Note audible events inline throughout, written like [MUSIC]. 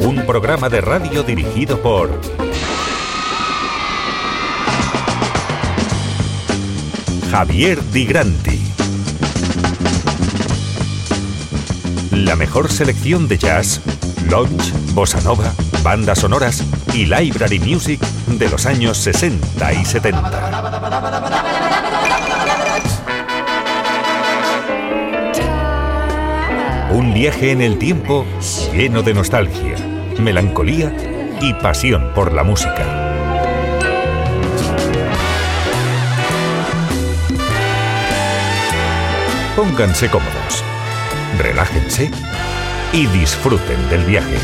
Un programa de radio dirigido por Javier Di Granti. La mejor selección de jazz, lounge, bossa nova, bandas sonoras y library music de los años 60 y 70. Un viaje en el tiempo lleno de nostalgia, melancolía y pasión por la música. Pónganse cómodos, relájense y disfruten del viaje.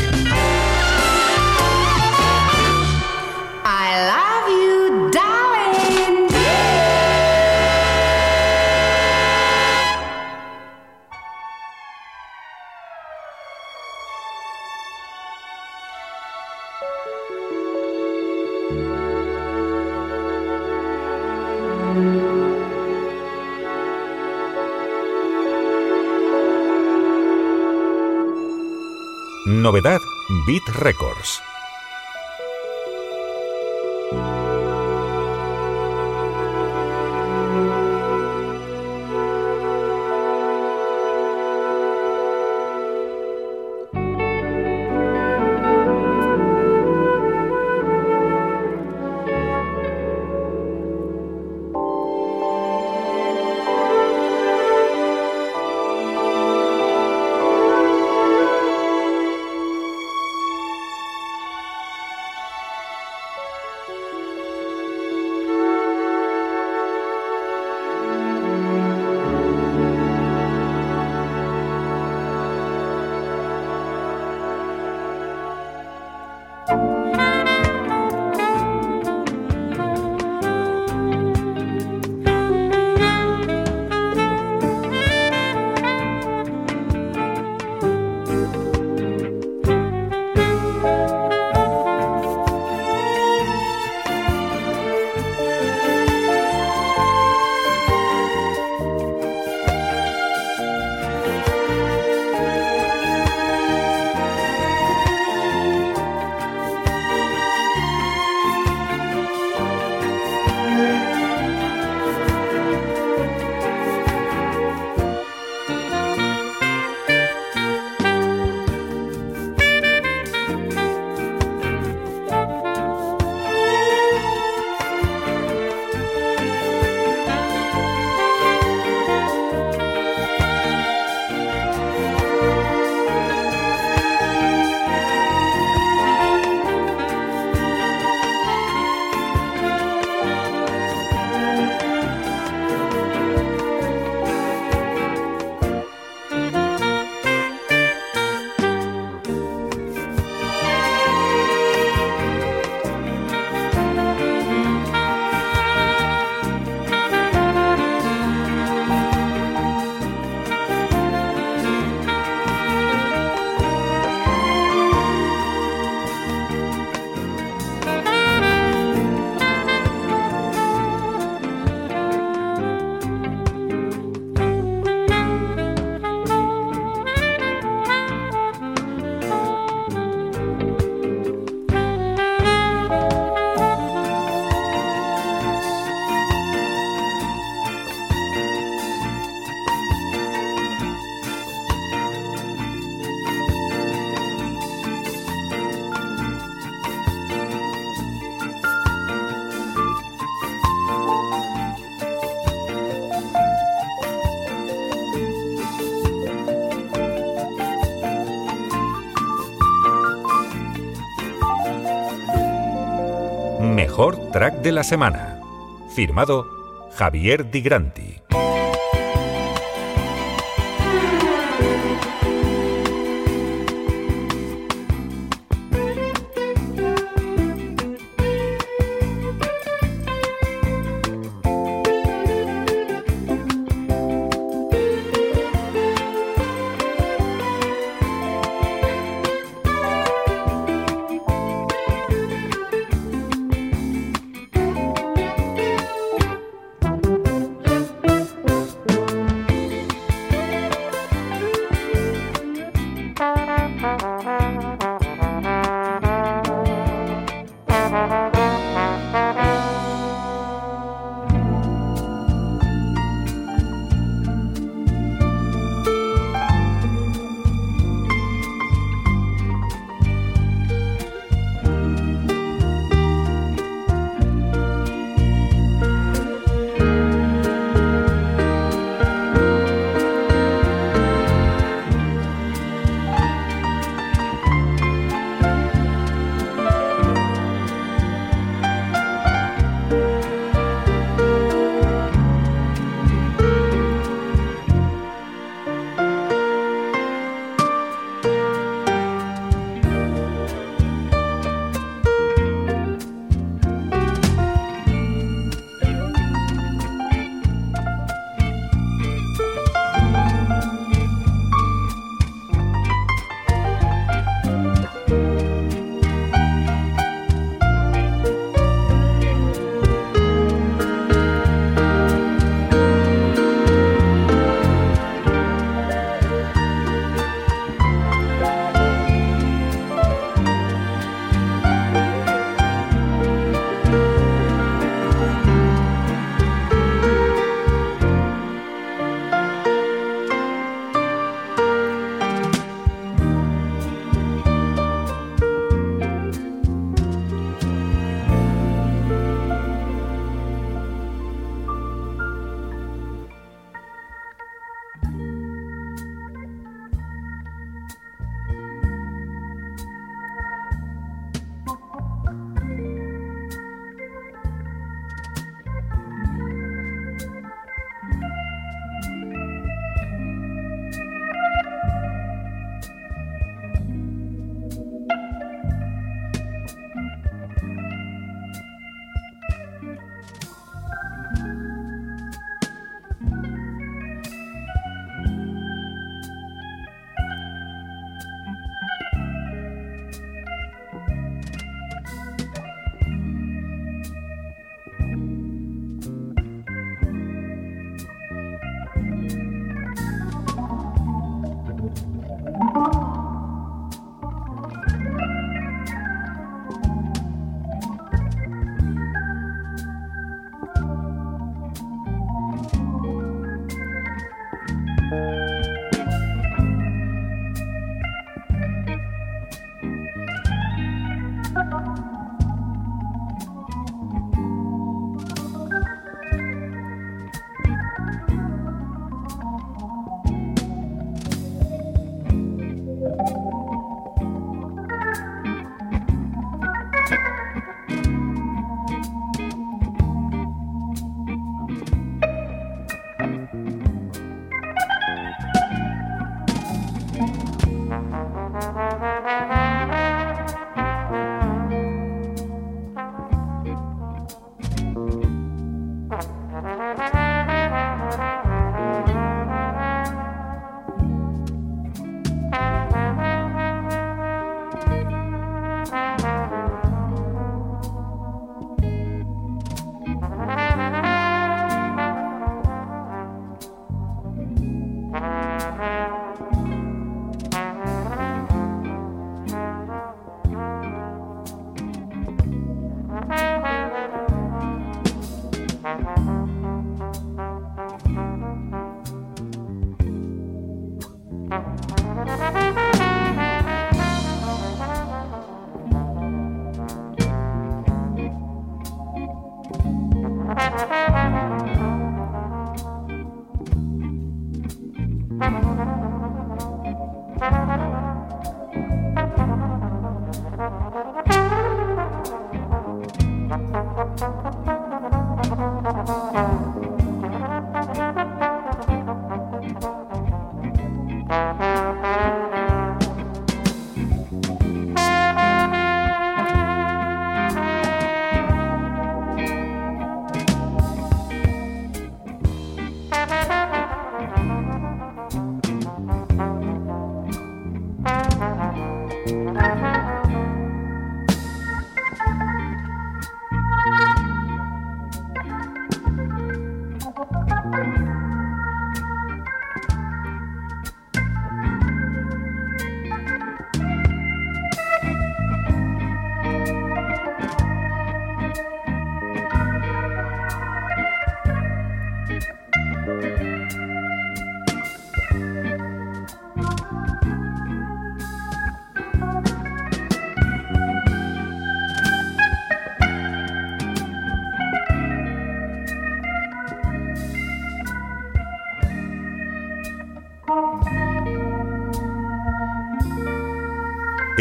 Beat Records. Track de la semana. Firmado Javier Di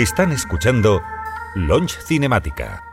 Están escuchando Launch Cinemática.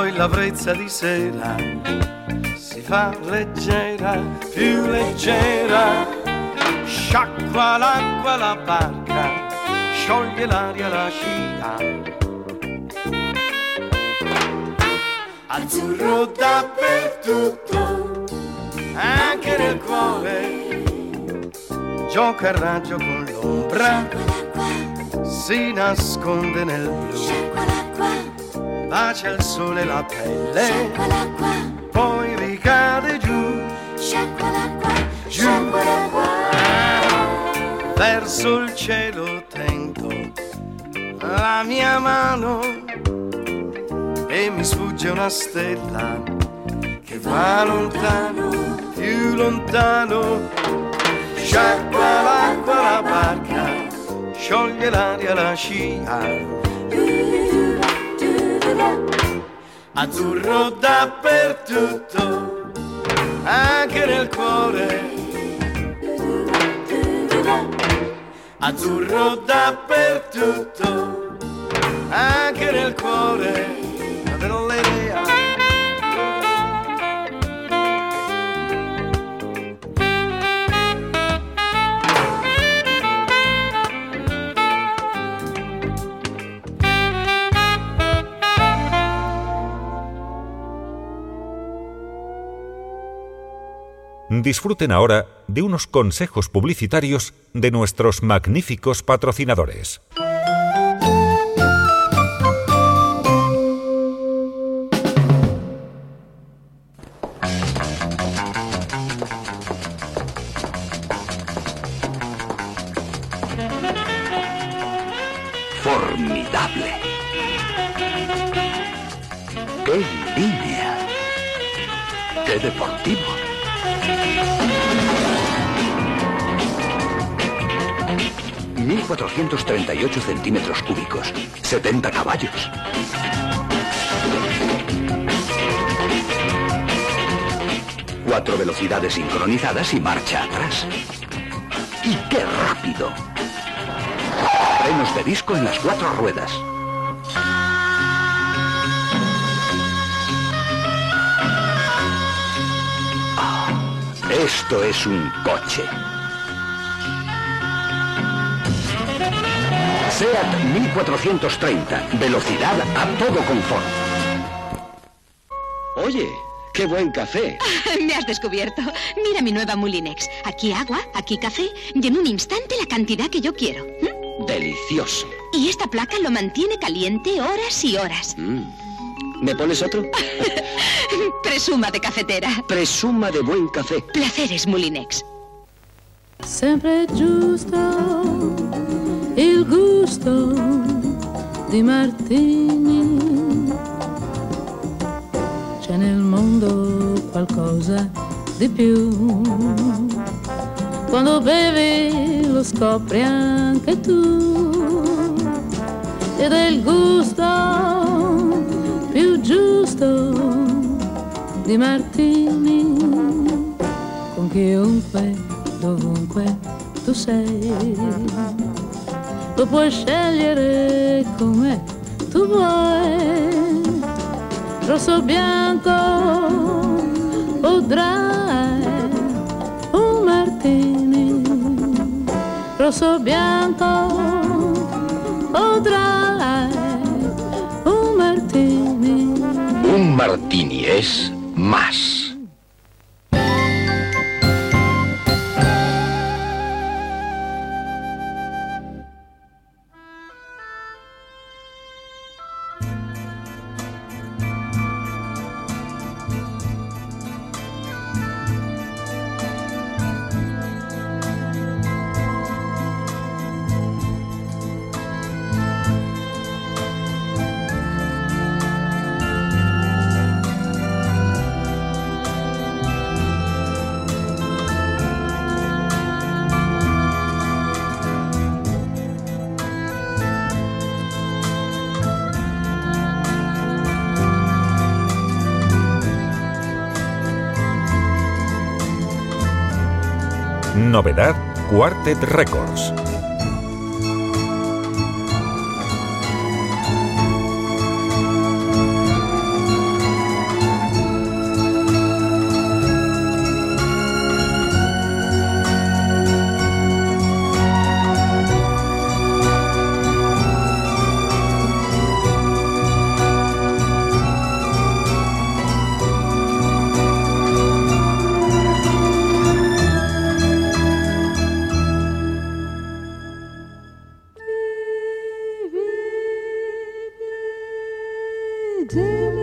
Poi la brezza di sera si fa leggera, più leggera. Sciacqua l'acqua la barca, scioglie l'aria la scia. Azzurro dappertutto, anche nel cuore. Gioca a raggio con l'ombra, si nasconde nel blu. Bacia il sole la pelle, poi ricade giù, giù. Verso il cielo tendo la mia mano e mi sfugge una stella che va lontano, più lontano. Sciacqua l'acqua la barca, scioglie l'aria la scia. Azzurro dappertutto, anche nel cuore. Azzurro dappertutto, anche nel cuore. Little lady, Disfruten ahora de unos consejos publicitarios de nuestros magníficos patrocinadores. Formidable. ¡Qué línea! ¡Qué deportivo! ...1.438 centímetros cúbicos... ...70 caballos... Cuatro velocidades sincronizadas y marcha atrás. ¡Y qué rápido! Frenos de disco en las cuatro ruedas. Ah, esto es un coche. SEAT 1430. Velocidad a todo confort. Oye, qué buen café. [LAUGHS] Me has descubierto. Mira mi nueva Mulinex. Aquí agua, aquí café y en un instante la cantidad que yo quiero. ¿Mm? Delicioso. Y esta placa lo mantiene caliente horas y horas. Mm. ¿Me pones otro? [LAUGHS] Presuma de cafetera. Presuma de buen café. Placeres Mulinex. sempre giusto il gusto di Martini. C'è nel mondo qualcosa di più. Quando bevi lo scopri anche tu. Ed è il gusto più giusto di Martini con chiunque, dovunque tu sei. Puoi scegliere come tu vuoi, rosso o bianco dry, un martini, rosso o bianco dry, un martini. Un martini es más. Novedad Quartet Records. till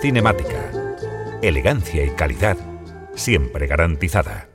Cinemática. Elegancia y calidad siempre garantizada.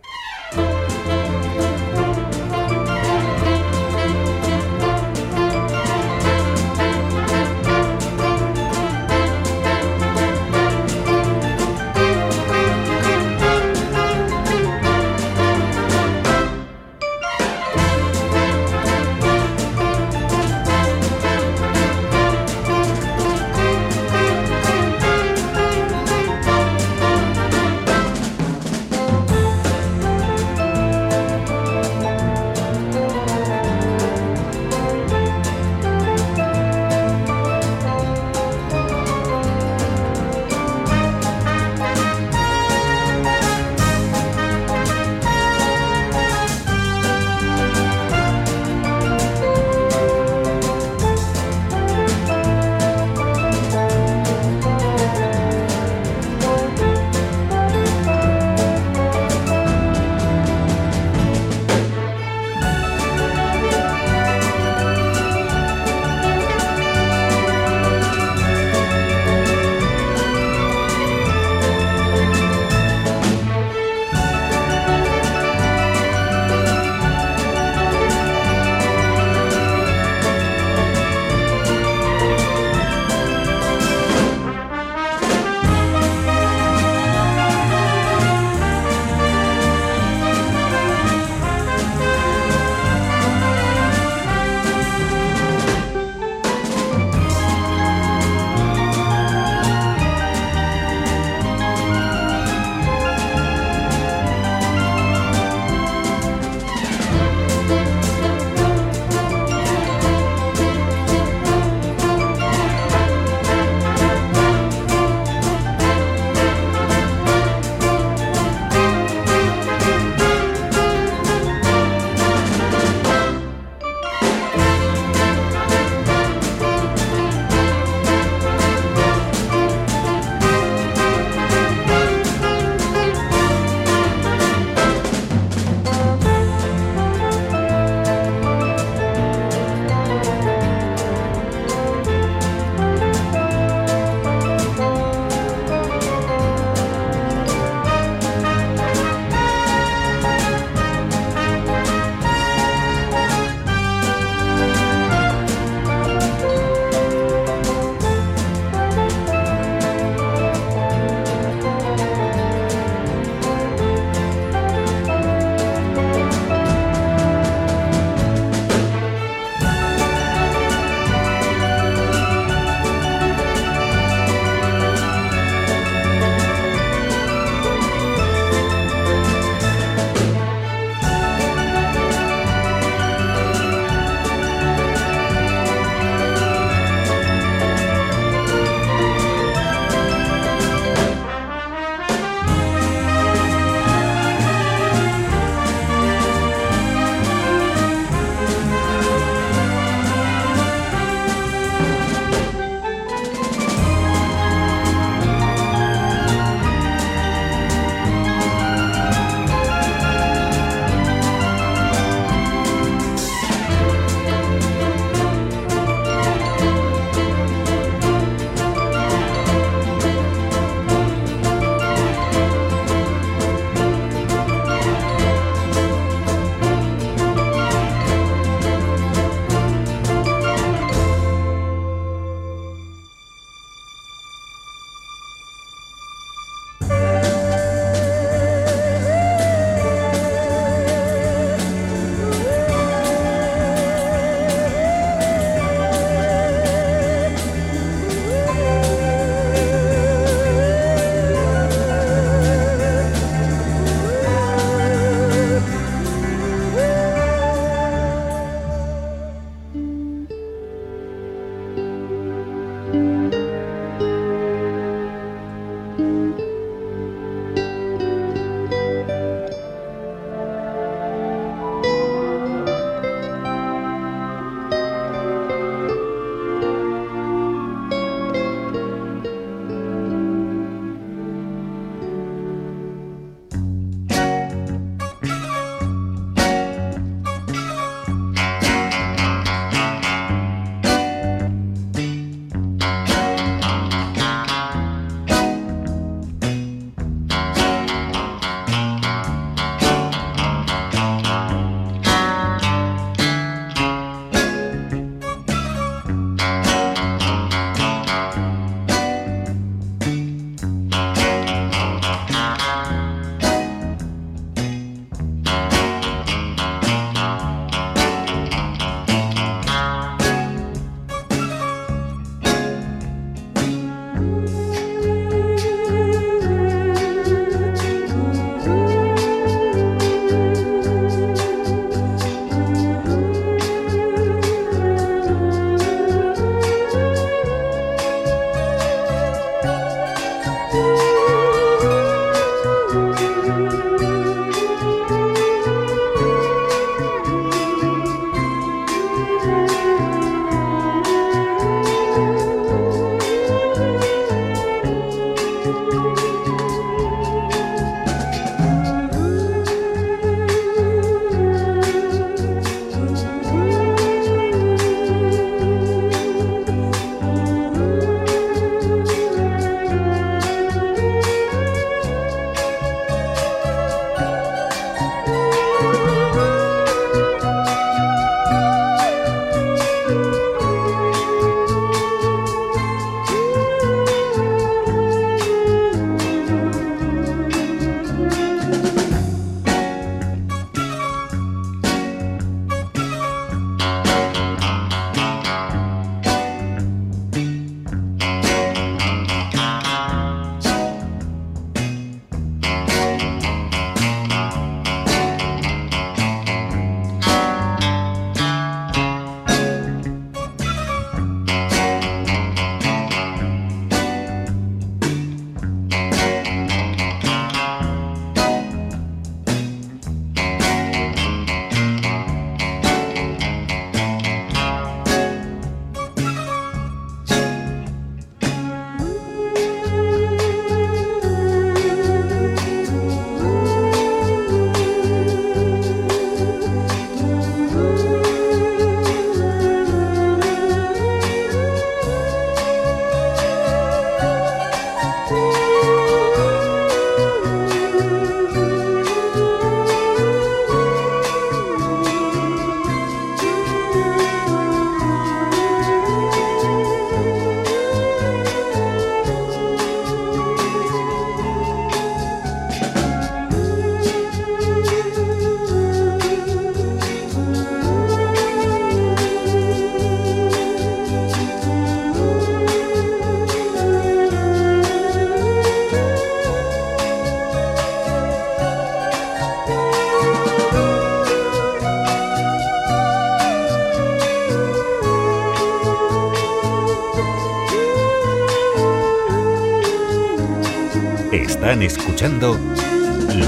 Escuchando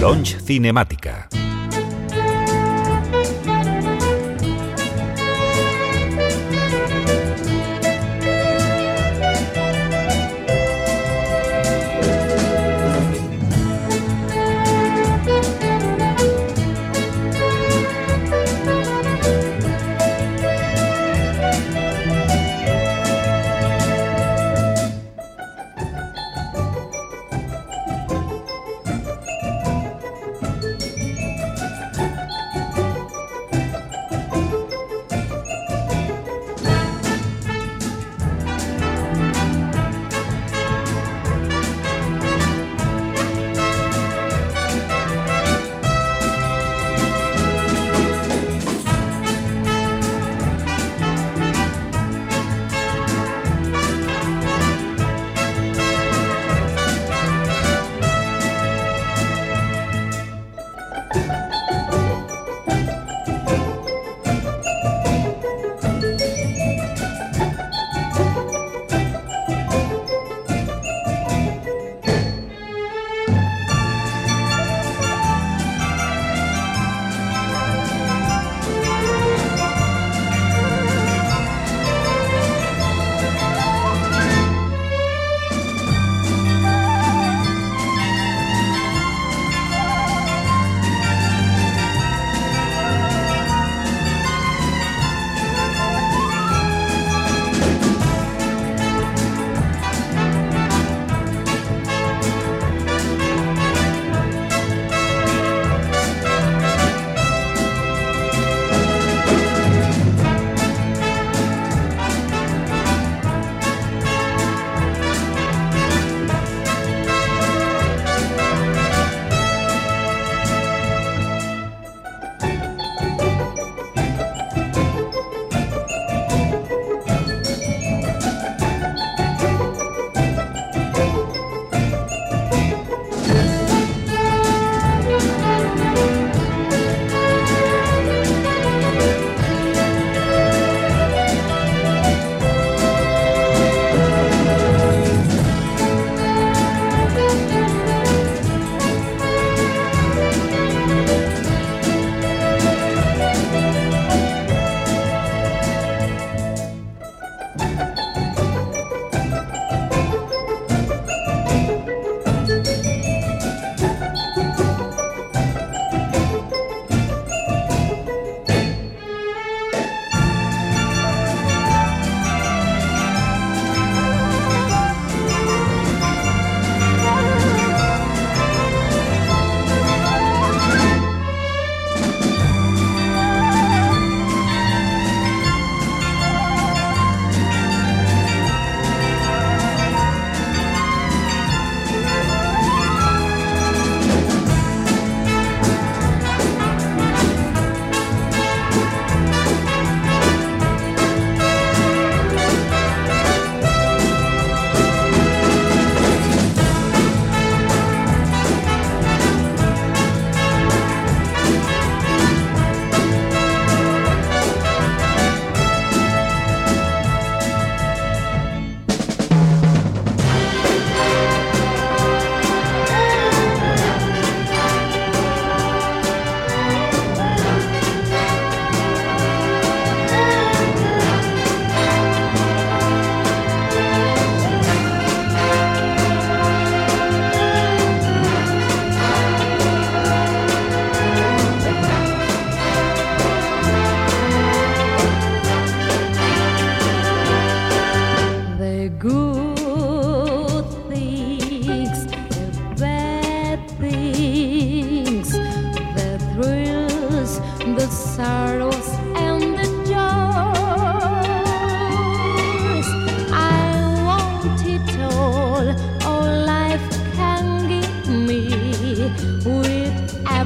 Launch Cinemática.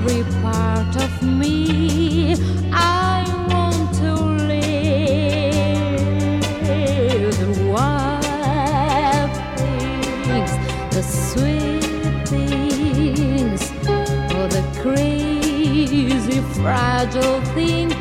Every part of me. I want to live wild things, the sweet things, or the crazy, fragile thing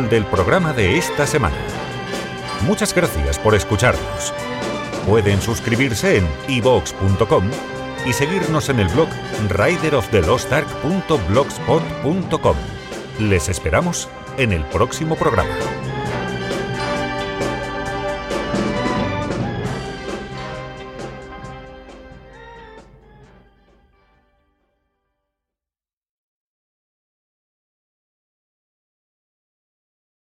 del programa de esta semana. Muchas gracias por escucharnos. Pueden suscribirse en ivox.com y seguirnos en el blog rideroftheLostArk.blogspot.com. Les esperamos en el próximo programa.